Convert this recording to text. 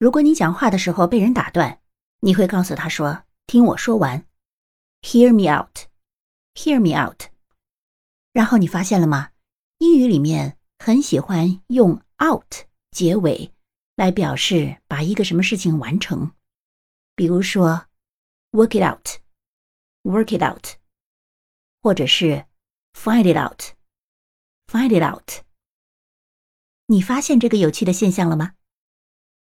如果你讲话的时候被人打断你会告诉他说听我说完。Hear me out. Hear me out. 然后你发现了吗？英语里面很喜欢用 out 结尾来表示把一个什么事情完成。比如说 work it out. Work it out. 或者是 find it out. Find it out. 你发现这个有趣的现象了吗？